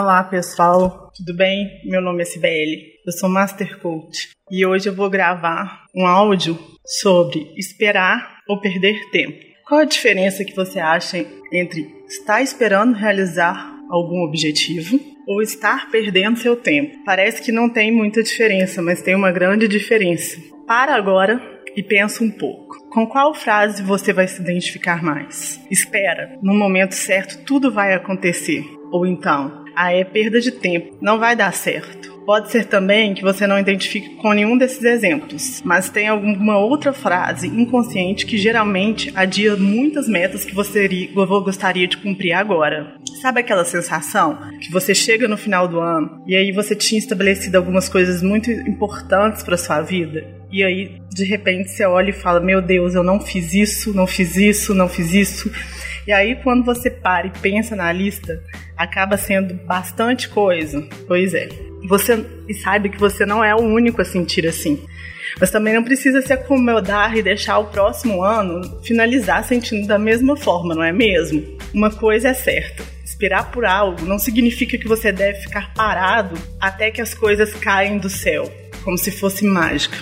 Olá pessoal, tudo bem? Meu nome é Sibeli, eu sou Master Coach e hoje eu vou gravar um áudio sobre esperar ou perder tempo. Qual a diferença que você acha entre estar esperando realizar algum objetivo ou estar perdendo seu tempo? Parece que não tem muita diferença, mas tem uma grande diferença. Para agora e pensa um pouco. Com qual frase você vai se identificar mais? Espera, no momento certo tudo vai acontecer. Ou então, ah, é perda de tempo, não vai dar certo. Pode ser também que você não identifique com nenhum desses exemplos, mas tem alguma outra frase inconsciente que geralmente adia muitas metas que você gostaria de cumprir agora. Sabe aquela sensação que você chega no final do ano e aí você tinha estabelecido algumas coisas muito importantes para sua vida? E aí, de repente, você olha e fala: Meu Deus, eu não fiz isso, não fiz isso, não fiz isso. E aí, quando você para e pensa na lista, acaba sendo bastante coisa. Pois é. Você e saiba que você não é o único a sentir assim. Mas também não precisa se acomodar e deixar o próximo ano finalizar sentindo da mesma forma, não é mesmo? Uma coisa é certa: esperar por algo não significa que você deve ficar parado até que as coisas caem do céu, como se fosse mágica.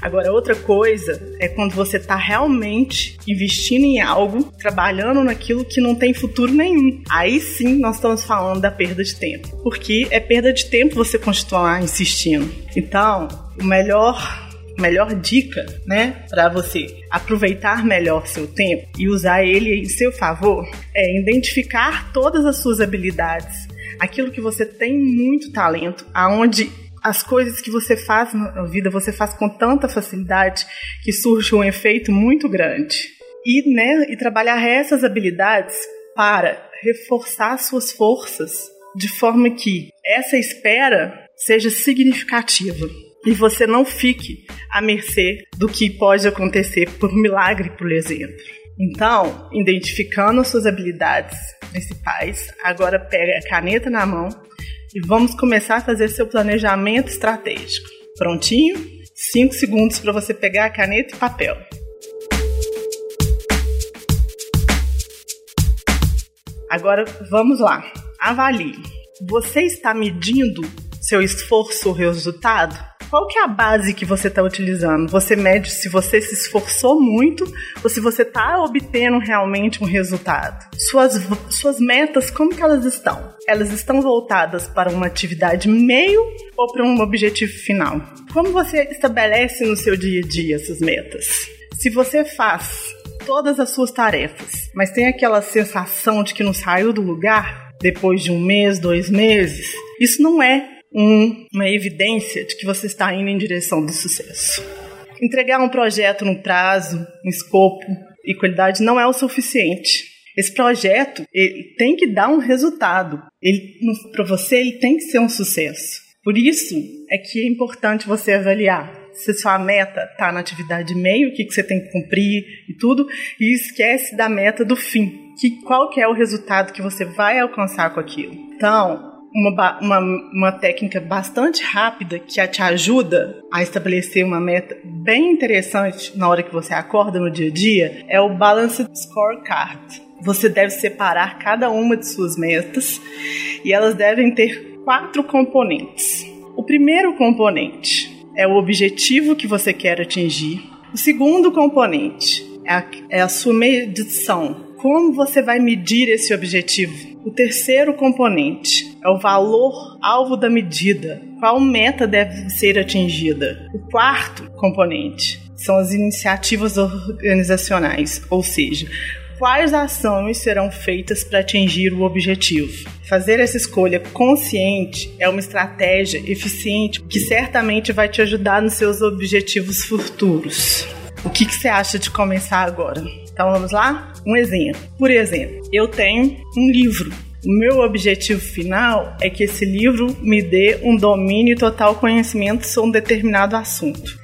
Agora, outra coisa é quando você está realmente investindo em algo, trabalhando naquilo que não tem futuro nenhum. Aí sim nós estamos falando da perda de tempo. Porque é perda de tempo você continuar insistindo. Então, o melhor melhor dica, né, para você aproveitar melhor seu tempo e usar ele em seu favor é identificar todas as suas habilidades, aquilo que você tem muito talento, aonde as coisas que você faz na vida, você faz com tanta facilidade que surge um efeito muito grande. E, né, e trabalhar essas habilidades para reforçar suas forças de forma que essa espera seja significativa e você não fique à mercê do que pode acontecer por milagre, por exemplo. Então, identificando suas habilidades principais, agora pega a caneta na mão e vamos começar a fazer seu planejamento estratégico. Prontinho? 5 segundos para você pegar a caneta e papel. Agora vamos lá. Avalie. Você está medindo seu esforço ou resultado? Qual que é a base que você está utilizando? Você mede se você se esforçou muito ou se você está obtendo realmente um resultado. Suas, suas metas, como que elas estão? Elas estão voltadas para uma atividade meio ou para um objetivo final? Como você estabelece no seu dia a dia essas metas? Se você faz todas as suas tarefas, mas tem aquela sensação de que não saiu do lugar depois de um mês, dois meses, isso não é um, uma evidência de que você está indo em direção do sucesso. Entregar um projeto no prazo, em escopo e qualidade não é o suficiente. Esse projeto ele tem que dar um resultado. Para você, ele tem que ser um sucesso. Por isso é que é importante você avaliar se sua meta está na atividade meio, o que, que você tem que cumprir e tudo, e esquece da meta do fim. Que, qual que é o resultado que você vai alcançar com aquilo. Então, uma, uma, uma técnica bastante rápida que te ajuda a estabelecer uma meta bem interessante na hora que você acorda no dia a dia é o Balanced Scorecard. Você deve separar cada uma de suas metas e elas devem ter quatro componentes. O primeiro componente é o objetivo que você quer atingir. O segundo componente é a, é a sua medição. Como você vai medir esse objetivo? O terceiro componente é o valor alvo da medida. Qual meta deve ser atingida? O quarto componente são as iniciativas organizacionais, ou seja, quais ações serão feitas para atingir o objetivo. Fazer essa escolha consciente é uma estratégia eficiente que certamente vai te ajudar nos seus objetivos futuros. O que, que você acha de começar agora? Então vamos lá? Um exemplo. Por exemplo, eu tenho um livro. O meu objetivo final é que esse livro me dê um domínio e total conhecimento sobre um determinado assunto.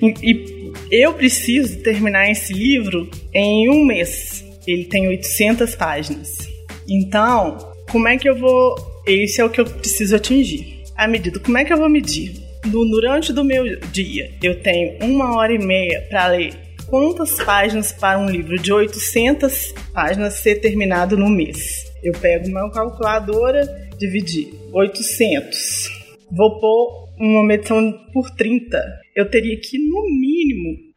E, e eu preciso terminar esse livro em um mês. Ele tem 800 páginas. Então, como é que eu vou. Esse é o que eu preciso atingir. A medida, como é que eu vou medir? No, durante do meu dia, eu tenho uma hora e meia para ler quantas páginas para um livro de 800 páginas ser terminado no mês. Eu pego uma calculadora, dividir 800. Vou pôr uma medição por 30. Eu teria que, no mínimo,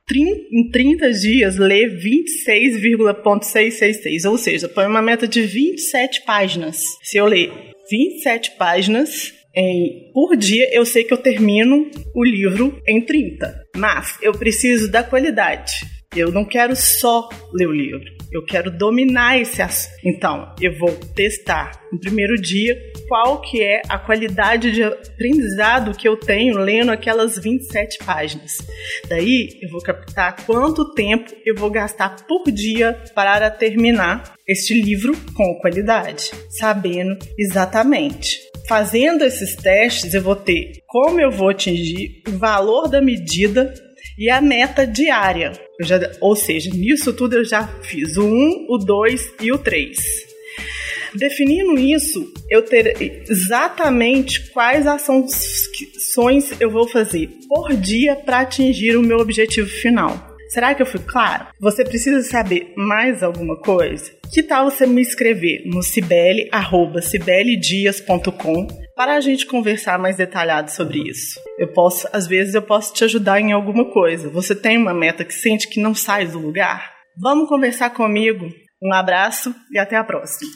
em 30 dias, ler 26,666. Ou seja, põe uma meta de 27 páginas. Se eu ler 27 páginas, em, por dia, eu sei que eu termino o livro em 30. Mas eu preciso da qualidade. Eu não quero só ler o livro. Eu quero dominar esse assunto. Então, eu vou testar no primeiro dia qual que é a qualidade de aprendizado que eu tenho lendo aquelas 27 páginas. Daí, eu vou captar quanto tempo eu vou gastar por dia para terminar este livro com qualidade, sabendo exatamente. Fazendo esses testes, eu vou ter como eu vou atingir o valor da medida e a meta diária. Já, ou seja, nisso tudo eu já fiz o 1, o 2 e o 3. Definindo isso, eu terei exatamente quais ações eu vou fazer por dia para atingir o meu objetivo final. Será que eu fui claro? Você precisa saber mais alguma coisa? Que tal você me escrever no cibele@cibeledias.com para a gente conversar mais detalhado sobre isso? Eu posso, às vezes eu posso te ajudar em alguma coisa. Você tem uma meta que sente que não sai do lugar? Vamos conversar comigo. Um abraço e até a próxima.